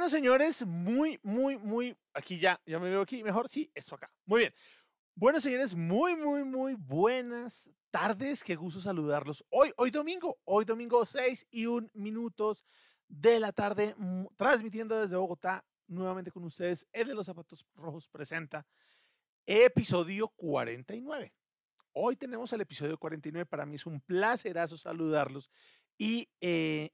Bueno, señores, muy, muy, muy, aquí ya, ya me veo aquí mejor, sí, esto acá. Muy bien. Bueno, señores, muy, muy, muy buenas tardes, qué gusto saludarlos. Hoy, hoy domingo, hoy domingo 6 y 1 minutos de la tarde, transmitiendo desde Bogotá, nuevamente con ustedes, el de los zapatos rojos presenta episodio 49. Hoy tenemos el episodio 49, para mí es un placerazo saludarlos y eh,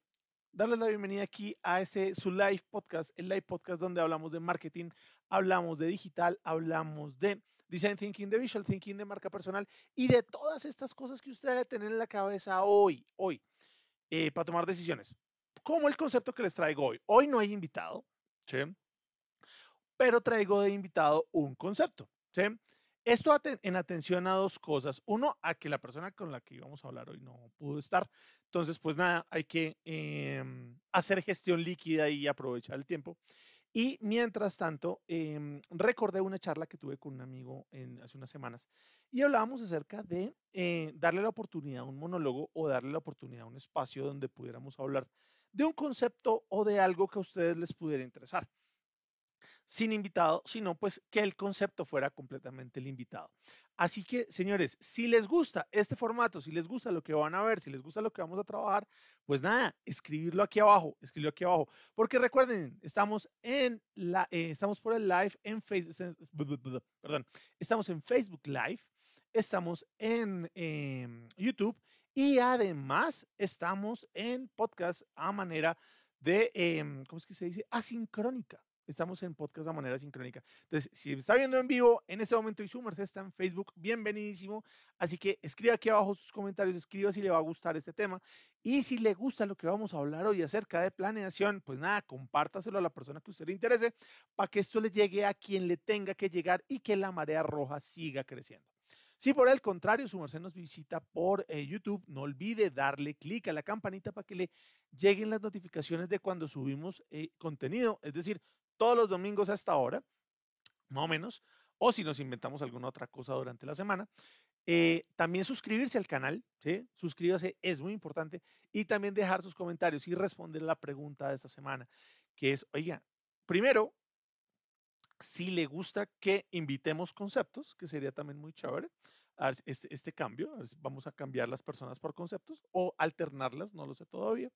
darles la bienvenida aquí a este su live podcast, el live podcast donde hablamos de marketing, hablamos de digital, hablamos de design thinking, de visual thinking, de marca personal y de todas estas cosas que usted debe tener en la cabeza hoy, hoy, eh, para tomar decisiones. Como el concepto que les traigo hoy. Hoy no hay invitado, ¿sí? pero traigo de invitado un concepto. ¿sí? Esto en atención a dos cosas. Uno, a que la persona con la que íbamos a hablar hoy no pudo estar. Entonces, pues nada, hay que em, hacer gestión líquida y aprovechar el tiempo. Y mientras tanto, em, recordé una charla que tuve con un amigo hace unas semanas y hablábamos acerca de eh, darle la oportunidad a un monólogo o darle la oportunidad a un espacio donde pudiéramos hablar de un concepto o de algo que a ustedes les pudiera interesar sin invitado, sino pues que el concepto fuera completamente el invitado. Así que, señores, si les gusta este formato, si les gusta lo que van a ver, si les gusta lo que vamos a trabajar, pues nada, escribirlo aquí abajo, escribirlo aquí abajo. Porque recuerden, estamos en la, eh, estamos por el live en Facebook, perdón, estamos en Facebook Live, estamos en em, YouTube y además estamos en podcast a manera de, em, ¿cómo es que se dice? Asincrónica. Estamos en podcast de manera sincrónica. Entonces, si está viendo en vivo en este momento y su está en Facebook, bienvenidísimo. Así que escriba aquí abajo sus comentarios, escriba si le va a gustar este tema. Y si le gusta lo que vamos a hablar hoy acerca de planeación, pues nada, compártaselo a la persona que usted le interese para que esto le llegue a quien le tenga que llegar y que la marea roja siga creciendo. Si por el contrario su merced nos visita por eh, YouTube, no olvide darle clic a la campanita para que le lleguen las notificaciones de cuando subimos eh, contenido. Es decir, todos los domingos hasta ahora, más o menos, o si nos inventamos alguna otra cosa durante la semana. Eh, también suscribirse al canal, ¿sí? Suscríbase, es muy importante. Y también dejar sus comentarios y responder la pregunta de esta semana, que es, oiga, primero, si le gusta que invitemos conceptos, que sería también muy chévere, este, este cambio, vamos a cambiar las personas por conceptos o alternarlas, no lo sé todavía.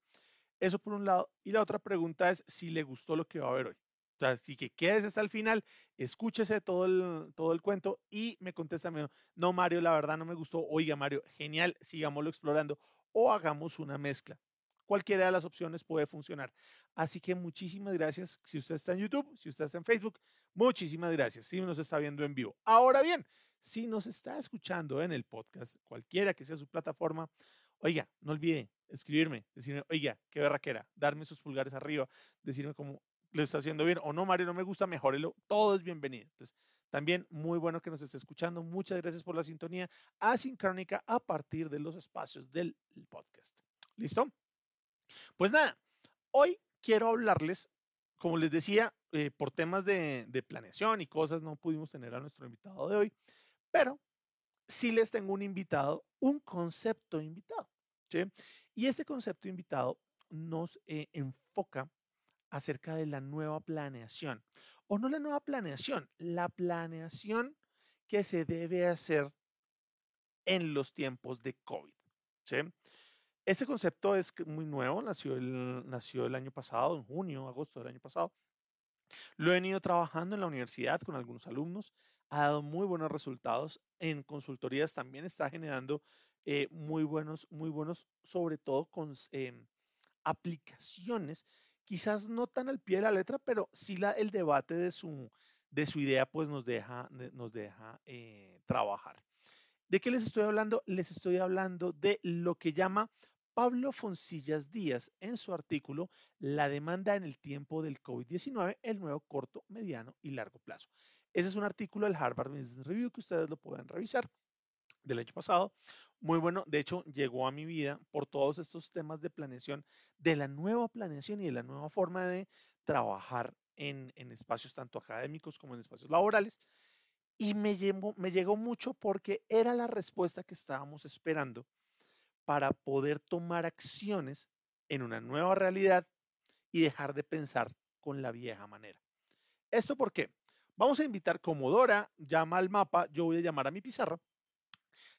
Eso por un lado. Y la otra pregunta es si le gustó lo que va a ver hoy. Así que quédese hasta el final, escúchese todo el, todo el cuento y me contesta, no Mario, la verdad no me gustó. Oiga Mario, genial, sigámoslo explorando o hagamos una mezcla. Cualquiera de las opciones puede funcionar. Así que muchísimas gracias. Si usted está en YouTube, si usted está en Facebook, muchísimas gracias. Si nos está viendo en vivo. Ahora bien, si nos está escuchando en el podcast, cualquiera que sea su plataforma, oiga, no olvide escribirme, decirme, oiga, qué berraquera, darme sus pulgares arriba, decirme como, lo está haciendo bien o no, Mario, no me gusta, mejorelo, todo es bienvenido. Entonces, también muy bueno que nos esté escuchando. Muchas gracias por la sintonía asincrónica a partir de los espacios del podcast. ¿Listo? Pues nada, hoy quiero hablarles, como les decía, eh, por temas de, planeación y cosas, no pudimos tener a nuestro invitado de hoy, pero sí les tengo un invitado, un concepto invitado. Y este concepto invitado nos eh, enfoca acerca de la nueva planeación. O no la nueva planeación, la planeación que se debe hacer en los tiempos de COVID. ¿sí? Este concepto es muy nuevo, nació el, nació el año pasado, en junio, agosto del año pasado. Lo he venido trabajando en la universidad con algunos alumnos, ha dado muy buenos resultados. En consultorías también está generando eh, muy buenos, muy buenos, sobre todo con em, aplicaciones quizás no tan al pie de la letra, pero sí el debate de su, de su idea pues nos deja, nos deja eh, trabajar. ¿De qué les estoy hablando? Les estoy hablando de lo que llama Pablo Foncillas Díaz en su artículo La demanda en el tiempo del COVID-19, el nuevo corto, mediano y largo plazo. Ese es un artículo del Harvard Business Review que ustedes lo pueden revisar del año pasado. Muy bueno, de hecho llegó a mi vida por todos estos temas de planeación, de la nueva planeación y de la nueva forma de trabajar en, espacios tanto académicos como en espacios laborales. Y me, llegó mucho porque era la respuesta que estábamos esperando para poder tomar acciones en una nueva realidad y dejar de pensar con la vieja manera. ¿Esto por qué? Vamos a invitar como Dora llama al mapa, yo voy a llamar a mi pizarra,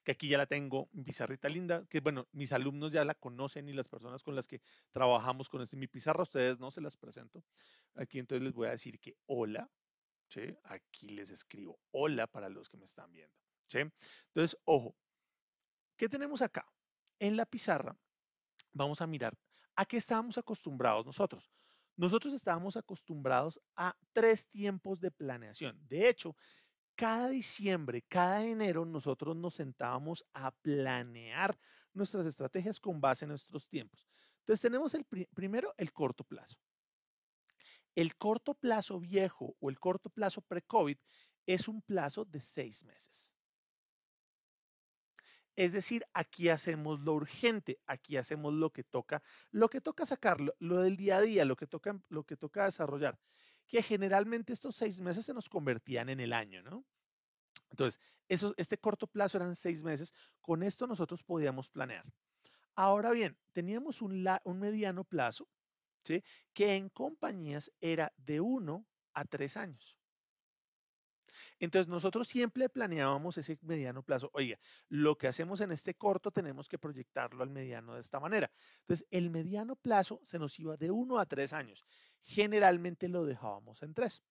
que aquí ya la tengo, pizarrita linda, que bueno, mis alumnos ya la conocen y las personas con las que trabajamos con este, mi pizarra, ustedes no se las presento. Aquí entonces les voy a decir que hola, ¿sí? Aquí les escribo hola para los que me están viendo, ¿sí? Entonces, ojo, ¿qué tenemos acá? En la pizarra vamos a mirar a qué estábamos acostumbrados nosotros. Nosotros estábamos acostumbrados a tres tiempos de planeación. De hecho, cada diciembre, cada enero, nosotros nos sentábamos a planear nuestras estrategias con base en nuestros tiempos. Entonces tenemos el primero, el corto plazo. El corto plazo viejo o el corto plazo pre-COVID es un plazo de seis meses. Es decir, aquí hacemos lo urgente, aquí hacemos lo que toca, lo que toca sacar, lo, del día a día, lo que toca, lo que toca desarrollar, que generalmente estos seis meses se nos convertían en el año, ¿no? Entonces, eso, este corto plazo eran seis meses, con esto nosotros podíamos planear. Ahora bien, teníamos un, un mediano plazo, ¿sí? que en compañías era de uno a tres años. Entonces nosotros siempre planeábamos ese mediano plazo. Oiga, lo que hacemos en este corto tenemos que proyectarlo al mediano de esta manera. Entonces el mediano plazo se nos iba de uno a tres años. Generalmente lo dejábamos en tres.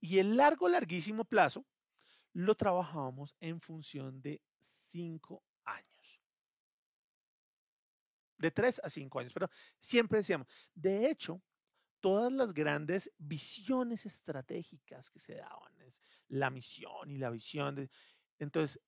Y el largo, larguísimo plazo lo trabajábamos en función de cinco años. De tres a cinco años, pero siempre decíamos, de hecho, todas las grandes visiones estratégicas que se daban, es la misión y la visión. De, entonces,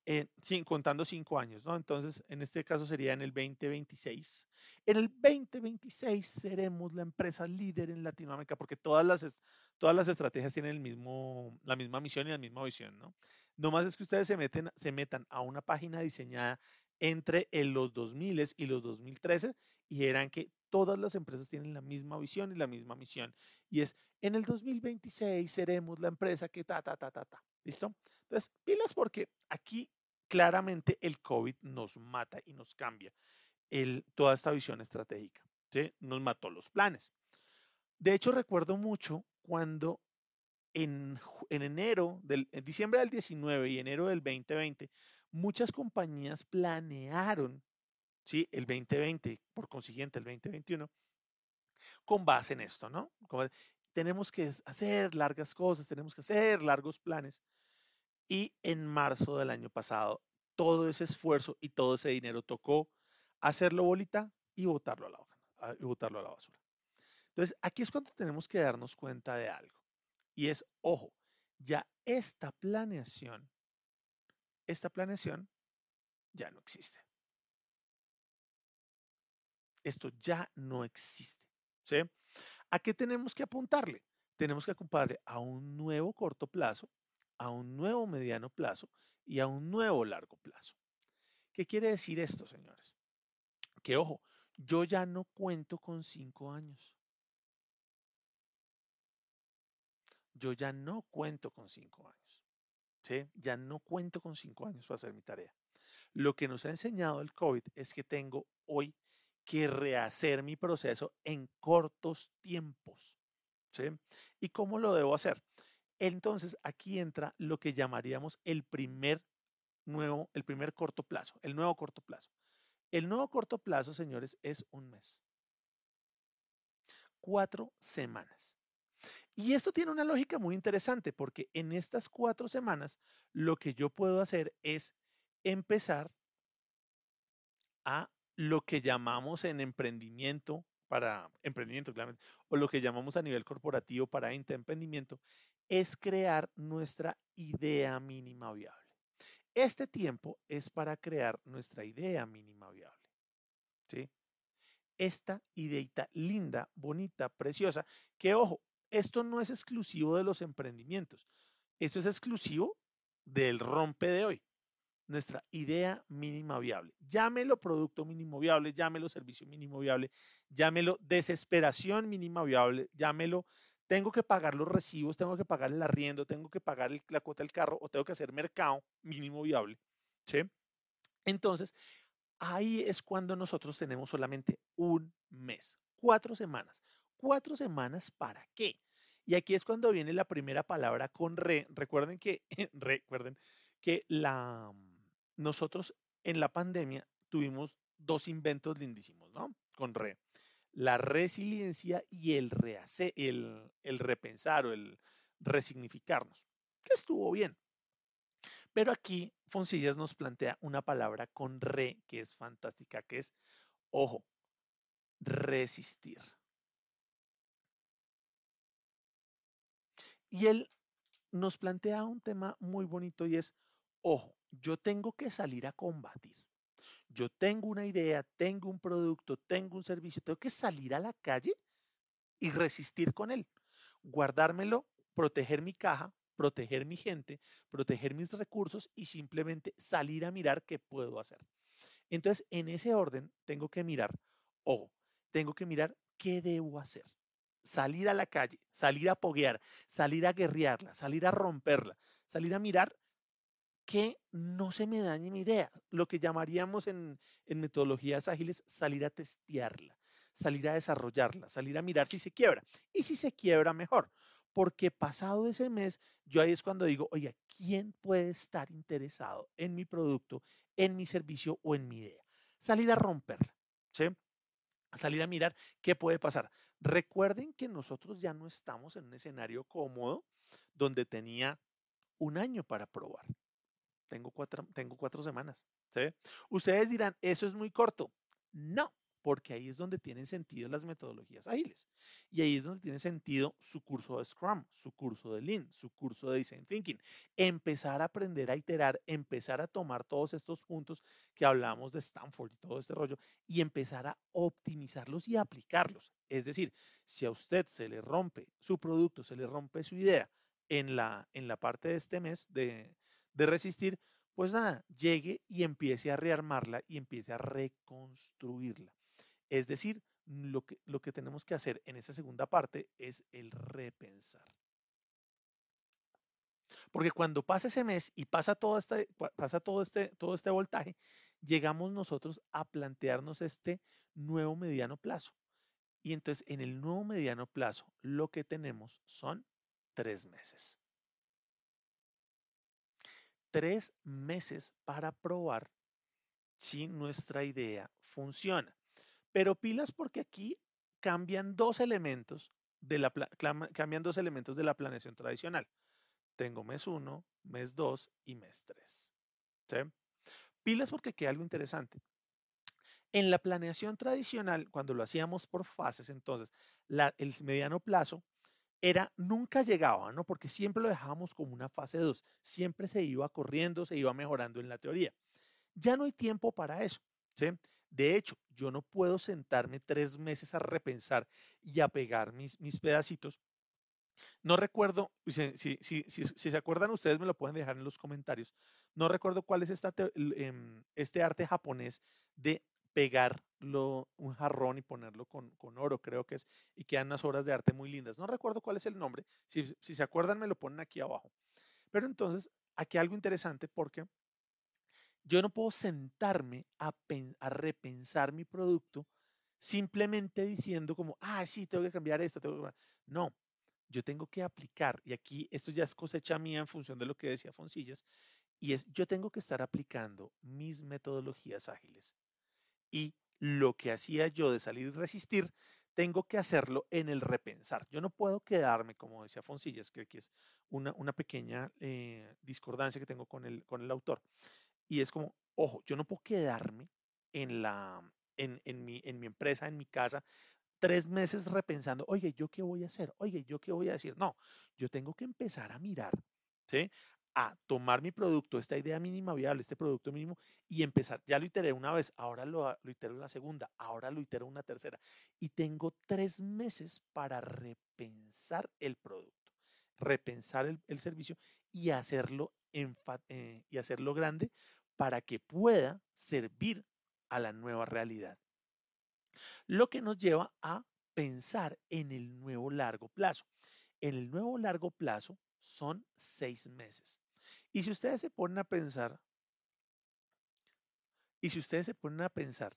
sin, contando cinco años, ¿no? Entonces, en este caso sería en el 2026. En el 2026 seremos la empresa líder en Latinoamérica porque todas las, todas las estrategias tienen el mismo, la misma misión y la misma visión, ¿no? No más es que ustedes se, meten, se metan a una página diseñada entre los 2000 y los 2013 y eran que todas las empresas tienen la misma visión y la misma misión. Y es, en el 2026 seremos la empresa que ta, ta, ta, ta, ta. ¿Listo? Entonces, pilas porque aquí claramente el COVID nos mata y nos cambia toda esta visión estratégica. Nos mató los planes. De hecho, recuerdo mucho cuando en, en enero, del, en diciembre del 19 y enero del 2020, muchas compañías planearon ¿sí? el 2020, por consiguiente el 2021, con base en esto, ¿no? tenemos que hacer largas cosas, tenemos que hacer largos planes. Y en marzo del año pasado, todo ese esfuerzo y todo ese dinero tocó hacerlo bolita y botarlo a la, y botarlo a la basura. Entonces, aquí es cuando tenemos que darnos cuenta de algo. Y es, ojo, ya esta planeación, esta planeación ya no existe esto ya no existe. ¿sí? ¿A qué tenemos que apuntarle? Tenemos que apuntarle a un nuevo corto plazo, a un nuevo mediano plazo y a un nuevo largo plazo. ¿Qué quiere decir esto, señores? Que ojo, yo ya no cuento con cinco años. Yo ya no cuento con cinco años. ¿sí? Ya no cuento con cinco años para hacer mi tarea. Lo que nos ha enseñado el COVID es que tengo hoy que rehacer mi proceso en cortos tiempos. ¿sí? ¿Y cómo lo debo hacer? Entonces aquí entra lo que llamaríamos el primer nuevo, el primer corto plazo, el nuevo corto plazo. El nuevo corto plazo, señores, es un mes. Cuatro semanas. Y esto tiene una lógica muy interesante porque en estas cuatro semanas lo que yo puedo hacer es empezar a lo que llamamos en emprendimiento, para emprendimiento, claramente, o lo que llamamos a nivel corporativo para emprendimiento, es crear nuestra idea mínima viable. Este tiempo es para crear nuestra idea mínima viable. ¿sí? Esta ideita linda, bonita, preciosa, que ojo, esto no es exclusivo de los emprendimientos, esto es exclusivo del rompe de hoy nuestra idea mínima viable. Llámelo producto mínimo viable, llámelo servicio mínimo viable, llámelo desesperación mínima viable, llámelo tengo que pagar los recibos, tengo que pagar el arriendo, tengo que pagar la cuota del carro o tengo que hacer mercado mínimo viable. ¿sí? Entonces, ahí es cuando nosotros tenemos solamente un mes, cuatro semanas, cuatro semanas para qué? Y aquí es cuando viene la primera palabra con re. Recuerden que, recuerden que la, nosotros en la pandemia tuvimos dos inventos lindísimos, ¿no? Con re. La resiliencia y el, el, el repensar o el resignificarnos, que estuvo bien. Pero aquí Foncillas nos plantea una palabra con re que es fantástica, que es, ojo, resistir. Y él nos plantea un tema muy bonito y es, ojo, yo tengo que salir a combatir. Yo tengo una idea, tengo un producto, tengo un servicio, tengo que salir a la calle y resistir con él. Guardármelo, proteger mi caja, proteger mi gente, proteger mis recursos y simplemente salir a mirar qué puedo hacer. Entonces, en ese orden, tengo que mirar, ojo, tengo que mirar qué debo hacer. Salir a la calle, salir a poguear, salir a guerrearla, salir a romperla, salir a mirar que no se me dañe mi idea. Lo que llamaríamos en, metodologías ágiles salir a testearla, salir a desarrollarla, salir a mirar si se quiebra. Y si se quiebra, mejor porque pasado ese mes, yo ahí es cuando digo, oye, ¿quién puede estar interesado en mi producto, en mi servicio o en mi idea? Salir a romperla, ¿sí? Salir a mirar qué puede pasar. Recuerden que nosotros ya no estamos en un escenario cómodo donde tenía un año para probar. Tengo cuatro, tengo cuatro semanas. ¿sí? Ustedes dirán, eso es muy corto. No, porque ahí es donde tienen sentido las metodologías ágiles. Y ahí es donde tiene sentido su curso de Scrum, su curso de Lean, su curso de Design Thinking. Empezar a aprender a iterar, empezar a tomar todos estos puntos que hablamos de Stanford y todo este rollo y empezar a optimizarlos y aplicarlos. Es decir, si a usted se le rompe su producto, se le rompe su idea en la, en la parte de este mes de, de resistir, pues nada, llegue y empiece a rearmarla y empiece a reconstruirla. Es decir, lo que, lo que tenemos que hacer en esa segunda parte es el repensar. Porque cuando pasa ese mes y pasa todo este, pasa todo este, todo este voltaje, llegamos nosotros a plantearnos este nuevo mediano plazo. Y entonces en el nuevo mediano plazo lo que tenemos son tres meses. Tres meses para probar si nuestra idea funciona. Pero pilas porque aquí cambian dos elementos de la, cambian dos elementos de la planeación tradicional. Tengo mes 1, mes 2 y mes 3. Pilas porque queda algo interesante. En la planeación tradicional, cuando lo hacíamos por fases, entonces, el mediano plazo era, nunca llegaba, ¿no? Porque siempre lo dejábamos como una fase 2. Siempre se iba corriendo, se iba mejorando en la teoría. Ya no hay tiempo para eso, ¿sí? De hecho, yo no puedo sentarme tres meses a repensar y a pegar mis, mis pedacitos. No recuerdo, si, si, se acuerdan ustedes me lo pueden dejar en los comentarios. No recuerdo cuál es esta, em, este arte japonés de pegarlo un jarrón y ponerlo con, con, oro, creo que es, y quedan unas obras de arte muy lindas. No recuerdo cuál es el nombre. Si, si se acuerdan, me lo ponen aquí abajo. Pero entonces, aquí algo interesante porque yo no puedo sentarme a, repensar mi producto simplemente diciendo como, ah, sí, tengo que cambiar esto. No, yo tengo que aplicar, y aquí esto ya es cosecha mía en función de lo que decía Foncillas, y es, yo tengo que estar aplicando mis metodologías ágiles. Y lo que hacía yo de salir y resistir, tengo que hacerlo en el repensar. Yo no puedo quedarme, como decía Foncillas, que aquí es una, pequeña eh, discordancia que tengo con el, con el autor. Y es como, ojo, yo no puedo quedarme en, la, en, en, mi, en mi empresa, en mi casa, tres meses repensando, oye, ¿yo qué voy a hacer? Oye, ¿yo qué voy a decir? No, yo tengo que empezar a mirar, ¿sí? A tomar mi producto, esta idea mínima viable, este producto mínimo, y empezar. Ya lo iteré una vez, ahora lo, lo itero la segunda, ahora lo itero una tercera. Y tengo tres meses para repensar el producto, repensar el, el servicio y hacerlo, eh, y hacerlo grande para que pueda servir a la nueva realidad. Lo que nos lleva a pensar en el nuevo largo plazo. En el nuevo largo plazo son seis meses. Y si ustedes se ponen a pensar, y si ustedes se ponen a pensar,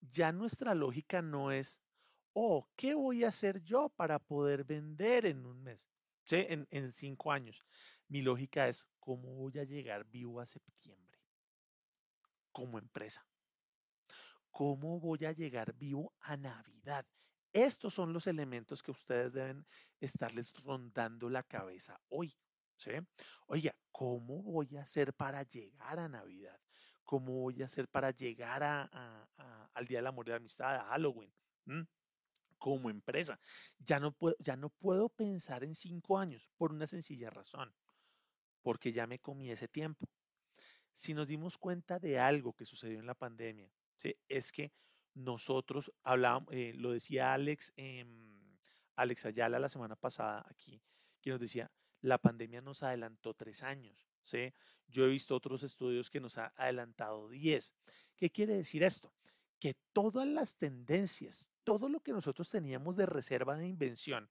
ya nuestra lógica no es, oh, ¿qué voy a hacer yo para poder vender en un mes? ¿Sí? En, en cinco años. Mi lógica es, ¿cómo voy a llegar vivo a septiembre como empresa? ¿Cómo voy a llegar vivo a Navidad? Estos son los elementos que ustedes deben estarles rondando la cabeza hoy. ¿Sí? Oiga, ¿cómo voy a hacer para llegar a Navidad? ¿Cómo voy a hacer para llegar al Día del Amor y la Amistad, a Halloween? ¿Mm? Como empresa. Ya no, puedo, ya no puedo pensar en cinco años por una sencilla razón, porque ya me comí ese tiempo. Si nos dimos cuenta de algo que sucedió en la pandemia, ¿sí? es que nosotros hablábamos, eh, lo decía Alex, Alex Ayala la semana pasada aquí, que nos decía, la pandemia nos adelantó tres años. ¿sí? Yo he visto otros estudios que nos ha adelantado diez. ¿Qué quiere decir esto? Que todas las tendencias, todo lo que nosotros teníamos de reserva de invención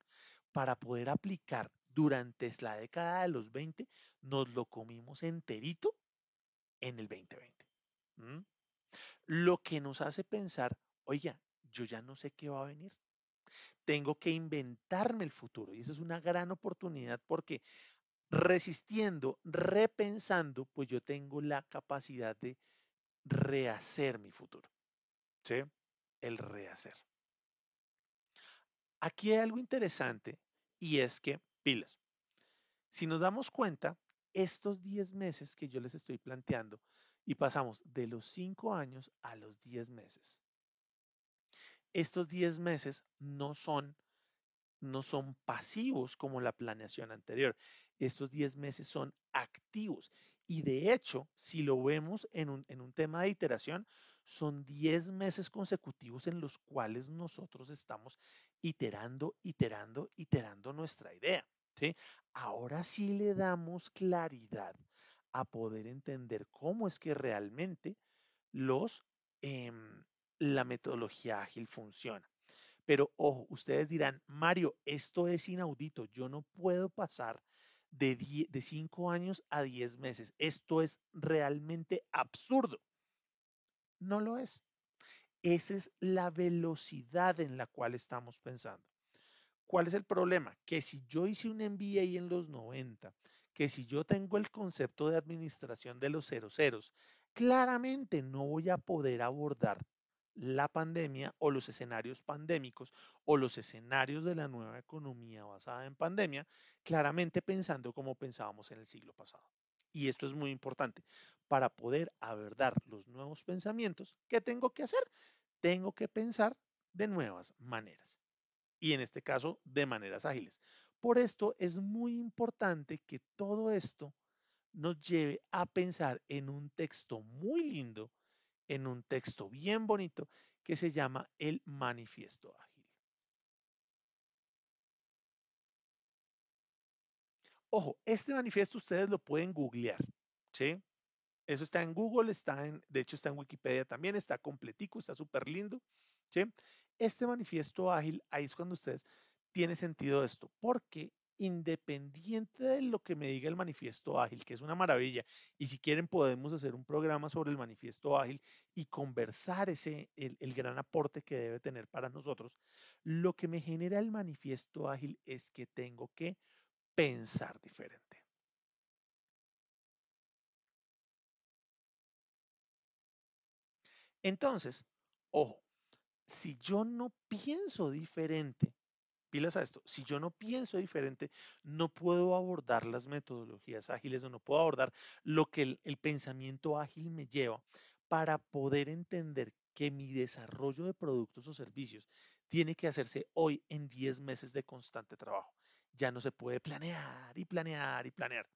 para poder aplicar durante la década de los 20, nos lo comimos enterito en el 2020. Lo que nos hace pensar, oiga, yo ya no sé qué va a venir. Tengo que inventarme el futuro. Y eso es una gran oportunidad porque resistiendo, repensando, pues yo tengo la capacidad de rehacer mi futuro. ¿Sí? El rehacer. Aquí hay algo interesante y es que, pilas, si nos damos cuenta, estos 10 meses que yo les estoy planteando y pasamos de los 5 años a los 10 meses. Estos 10 meses no son no son pasivos como la planeación anterior. Estos 10 meses son activos. Y de hecho, si lo vemos en un, en un tema de iteración, son 10 meses consecutivos en los cuales nosotros estamos iterando, iterando, iterando nuestra idea. ¿sí? Ahora sí le damos claridad a poder entender cómo es que realmente los, em, la metodología ágil funciona. Pero ojo, ustedes dirán, Mario, esto es inaudito, yo no puedo pasar de, de cinco años a diez meses. Esto es realmente absurdo. No lo es. Esa es la velocidad en la cual estamos pensando. ¿Cuál es el problema? Que si yo hice un MBA en los 90 que si yo tengo el concepto de administración de los cero ceros, claramente no voy a poder abordar la pandemia o los escenarios pandémicos o los escenarios de la nueva economía basada en pandemia, claramente pensando como pensábamos en el siglo pasado. Y esto es muy importante. Para poder abordar los nuevos pensamientos, ¿qué tengo que hacer? Tengo que pensar de nuevas maneras. Y en este caso, de maneras ágiles. Por esto es muy importante que todo esto nos lleve a pensar en un texto muy lindo, en un texto bien bonito que se llama el manifiesto ágil. Ojo, este manifiesto ustedes lo pueden googlear, ¿sí? Eso está en Google, está en, de hecho está en Wikipedia también, está completico, está súper lindo, ¿sí? Este manifiesto ágil, ahí es cuando ustedes tiene sentido esto, porque independiente de lo que me diga el manifiesto ágil, que es una maravilla, y si quieren podemos hacer un programa sobre el manifiesto ágil y conversar ese, el, gran aporte que debe tener para nosotros, lo que me genera el manifiesto ágil es que tengo que pensar diferente. Entonces, ojo, si yo no pienso diferente, pilas a esto, si yo no pienso diferente, no puedo abordar las metodologías ágiles o no puedo abordar lo que el, el pensamiento ágil me lleva para poder entender que mi desarrollo de productos o servicios tiene que hacerse hoy en 10 meses de constante trabajo. Ya no se puede planear y planear y planear.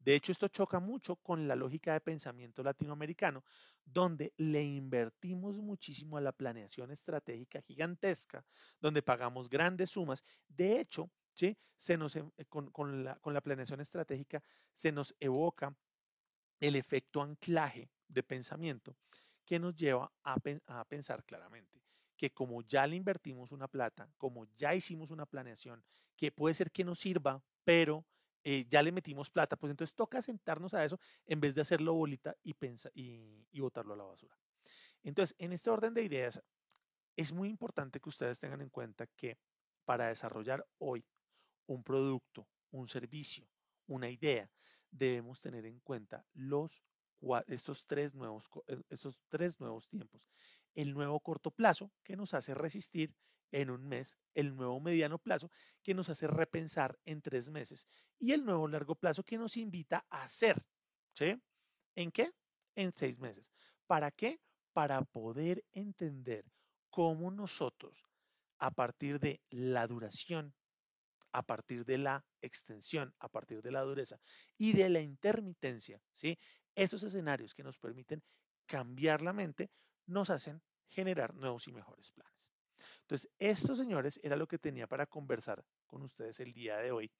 De hecho, esto choca mucho con la lógica de pensamiento latinoamericano, donde le invertimos muchísimo a la planeación estratégica gigantesca, donde pagamos grandes sumas. De hecho, ¿sí? se nos, em, eh, con, la, planeación estratégica se nos evoca el efecto anclaje de pensamiento que nos lleva a, a, pensar claramente que como ya le invertimos una plata, como ya hicimos una planeación, que puede ser que nos sirva, pero eh, ya le metimos plata, pues entonces toca sentarnos a eso en vez de hacerlo bolita y, y, botarlo a la basura. Entonces, en este orden de ideas, Es muy importante que ustedes tengan en cuenta que para desarrollar hoy un producto, un servicio, una idea, debemos tener en cuenta eh, estos tres nuevos tiempos. El nuevo corto plazo que nos hace resistir en un mes, el nuevo mediano plazo que nos hace repensar en tres meses y el nuevo largo plazo que nos invita a hacer. ¿Sí? ¿En qué? En seis meses. ¿Para qué? Para poder entender cómo nosotros, a partir de la duración, a partir de la extensión, a partir de la dureza y de la intermitencia, ¿sí? Esos escenarios que nos permiten cambiar la mente nos hacen generar nuevos y mejores planes. Entonces, esto, señores, era lo que tenía para conversar con ustedes el día de hoy.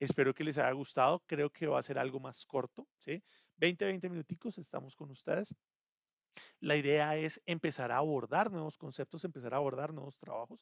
Espero que les haya gustado. Creo que va a ser algo más corto, ¿sí? 20, 20 minuticos estamos con ustedes. La idea es empezar a abordar nuevos conceptos, empezar a abordar nuevos trabajos.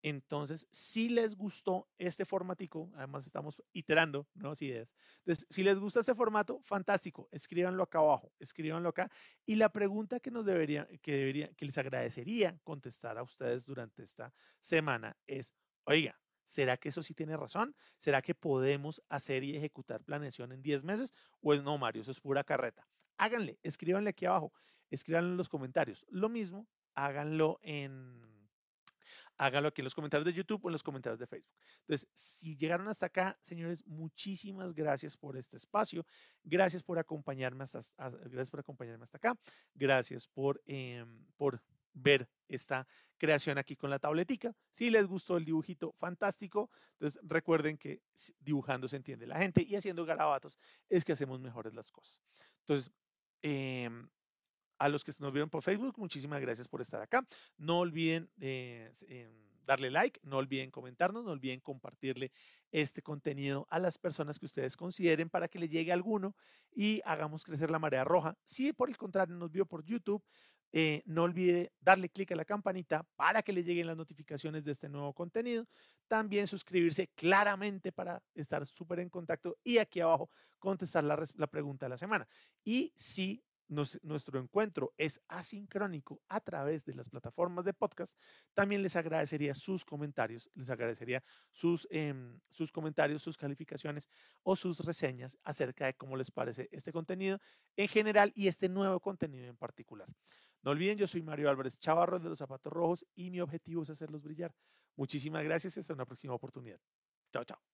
Entonces, si les gustó este formatico, además estamos iterando nuevas ideas. Entonces, si les gusta este formato, fantástico, escríbanlo acá abajo, escríbanlo acá. Y la pregunta que nos debería, que debería, que les agradecería contestar a ustedes durante esta semana es, oiga, ¿Será que eso sí tiene razón? ¿Será que podemos hacer y ejecutar planeación en 10 meses? O es no, Mario, eso es pura carreta. Háganle, escríbanle aquí abajo escríbanlo en los comentarios. Lo mismo, háganlo en háganlo aquí en los comentarios de YouTube o en los comentarios de Facebook. Entonces, si llegaron hasta acá, señores, muchísimas gracias por este espacio. Gracias por acompañarme hasta, gracias por acompañarme hasta acá. Gracias por, em, por ver esta creación aquí con la tabletica. Si les gustó el dibujito, fantástico. Entonces, recuerden que dibujando se entiende la gente y haciendo garabatos es que hacemos mejores las cosas. Entonces, eh, a los que nos vieron por Facebook, muchísimas gracias por estar acá. No olviden eh, em, darle like, no olviden comentarnos, no olviden compartirle este contenido a las personas que ustedes consideren para que le llegue alguno y hagamos crecer la marea roja. Si por el contrario nos vio por YouTube, eh, no olvide darle clic a la campanita para que le lleguen las notificaciones de este nuevo contenido. También suscribirse claramente para estar súper en contacto y aquí abajo contestar la, la, pregunta de la semana. Y si nuestro encuentro es asincrónico a través de las plataformas de podcast, también les agradecería sus comentarios, les agradecería sus, em, sus comentarios, sus calificaciones o sus reseñas acerca de cómo les parece este contenido en general y este nuevo contenido en particular. No olviden, yo soy Mario Álvarez Chavarro de los Zapatos Rojos y mi objetivo es hacerlos brillar. Muchísimas gracias, hasta una próxima oportunidad. Chao, chao.